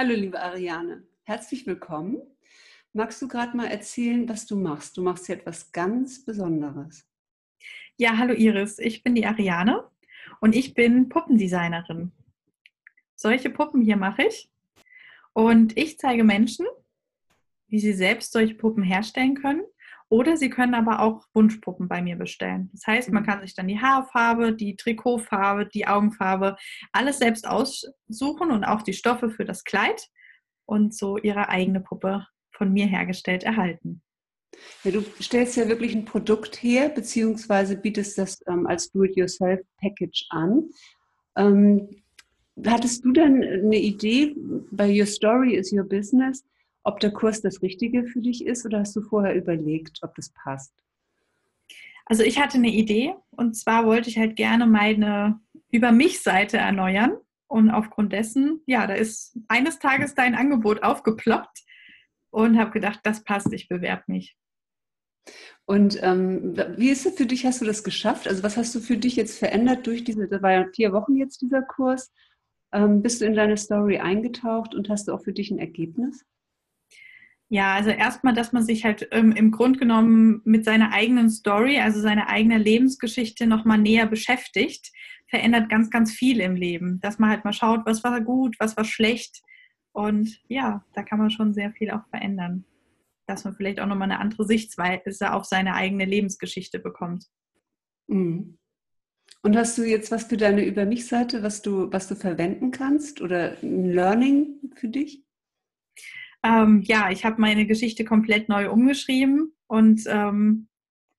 Hallo, liebe Ariane. Herzlich willkommen. Magst du gerade mal erzählen, was du machst? Du machst hier etwas ganz Besonderes. Ja, hallo Iris. Ich bin die Ariane und ich bin Puppendesignerin. Solche Puppen hier mache ich. Und ich zeige Menschen, wie sie selbst solche Puppen herstellen können. Oder sie können aber auch Wunschpuppen bei mir bestellen. Das heißt, man mhm. kann sich dann die Haarfarbe, die Trikotfarbe, die Augenfarbe, alles selbst aussuchen und auch die Stoffe für das Kleid und so ihre eigene Puppe von mir hergestellt erhalten. Ja, du stellst ja wirklich ein Produkt her, beziehungsweise bietest das ähm, als Do-it-yourself-Package an. Ähm, hattest du denn eine Idee bei Your Story is Your Business, ob der Kurs das Richtige für dich ist oder hast du vorher überlegt, ob das passt? Also ich hatte eine Idee und zwar wollte ich halt gerne meine Über mich Seite erneuern und aufgrund dessen, ja, da ist eines Tages dein Angebot aufgeploppt und habe gedacht, das passt, ich bewerbe mich. Und ähm, wie ist es für dich? Hast du das geschafft? Also was hast du für dich jetzt verändert durch diese, das war ja vier Wochen jetzt dieser Kurs. Ähm, bist du in deine Story eingetaucht und hast du auch für dich ein Ergebnis? Ja, also erstmal, dass man sich halt ähm, im Grund genommen mit seiner eigenen Story, also seiner eigenen Lebensgeschichte nochmal näher beschäftigt, verändert ganz, ganz viel im Leben. Dass man halt mal schaut, was war gut, was war schlecht, und ja, da kann man schon sehr viel auch verändern. Dass man vielleicht auch nochmal eine andere Sichtweise auf seine eigene Lebensgeschichte bekommt. Mhm. Und hast du jetzt was für deine Über mich-Seite, was du, was du verwenden kannst oder ein Learning für dich? Ähm, ja, ich habe meine Geschichte komplett neu umgeschrieben und ähm,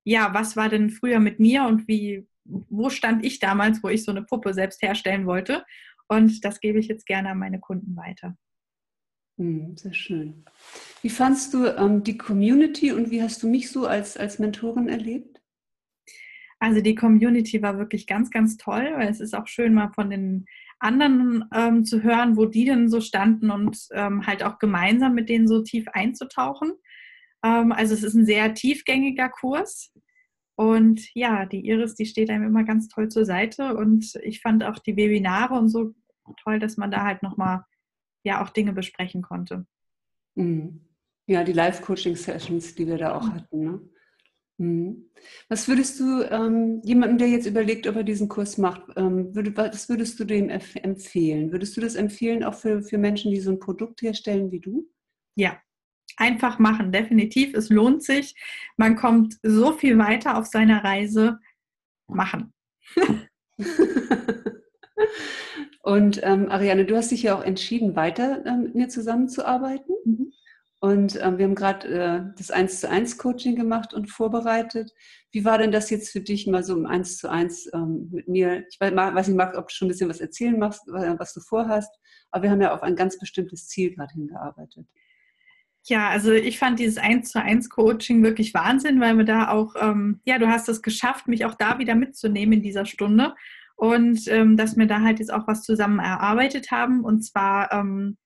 ja, was war denn früher mit mir und wie, wo stand ich damals, wo ich so eine Puppe selbst herstellen wollte? Und das gebe ich jetzt gerne an meine Kunden weiter. Hm, sehr schön. Wie fandst du ähm, die Community und wie hast du mich so als, als Mentorin erlebt? Also die Community war wirklich ganz, ganz toll, weil es ist auch schön, mal von den anderen ähm, zu hören, wo die denn so standen und ähm, halt auch gemeinsam mit denen so tief einzutauchen. Ähm, also es ist ein sehr tiefgängiger Kurs. Und ja, die Iris, die steht einem immer ganz toll zur Seite. Und ich fand auch die Webinare und so toll, dass man da halt nochmal ja auch Dinge besprechen konnte. Mhm. Ja, die Live-Coaching-Sessions, die wir da auch mhm. hatten. Ne? Mhm. Was würdest du ähm, jemandem, der jetzt überlegt, ob er diesen Kurs macht, ähm, würde, was würdest du dem empfehlen? Würdest du das empfehlen auch für, für Menschen, die so ein Produkt herstellen wie du? Ja, einfach machen, definitiv. Es lohnt sich. Man kommt so viel weiter auf seiner Reise. Machen. Und ähm, Ariane, du hast dich ja auch entschieden, weiter ähm, mit mir zusammenzuarbeiten. Mhm. Und ähm, wir haben gerade äh, das 1 zu 1 Coaching gemacht und vorbereitet. Wie war denn das jetzt für dich mal so im 1 zu 1 ähm, mit mir? Ich weiß nicht, Marc, ob du schon ein bisschen was erzählen machst, was du vorhast, aber wir haben ja auf ein ganz bestimmtes Ziel gerade hingearbeitet. Ja, also ich fand dieses 1 zu 1 Coaching wirklich Wahnsinn, weil wir da auch, ähm, ja, du hast es geschafft, mich auch da wieder mitzunehmen in dieser Stunde und ähm, dass wir da halt jetzt auch was zusammen erarbeitet haben. Und zwar, ähm,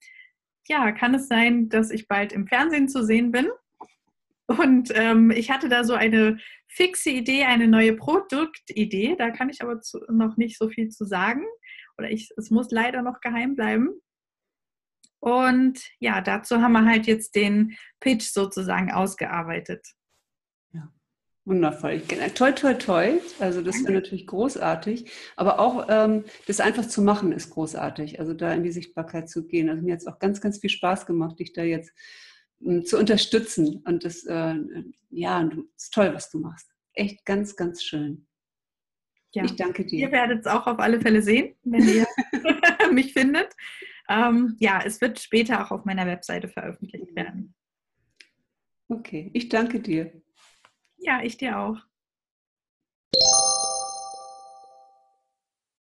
ja, kann es sein, dass ich bald im Fernsehen zu sehen bin. Und ähm, ich hatte da so eine fixe Idee, eine neue Produktidee. Da kann ich aber zu, noch nicht so viel zu sagen. Oder ich, es muss leider noch geheim bleiben. Und ja, dazu haben wir halt jetzt den Pitch sozusagen ausgearbeitet. Wundervoll. Toll, toll, toll. Also das wäre natürlich großartig. Aber auch ähm, das einfach zu machen ist großartig. Also da in die Sichtbarkeit zu gehen. Also mir hat es auch ganz, ganz viel Spaß gemacht, dich da jetzt ähm, zu unterstützen. Und das, äh, ja, du, ist toll, was du machst. Echt ganz, ganz schön. Ja. Ich danke dir. Ihr werdet es auch auf alle Fälle sehen, wenn ihr mich findet. Ähm, ja, es wird später auch auf meiner Webseite veröffentlicht werden. Okay, ich danke dir. Ja, ich dir auch.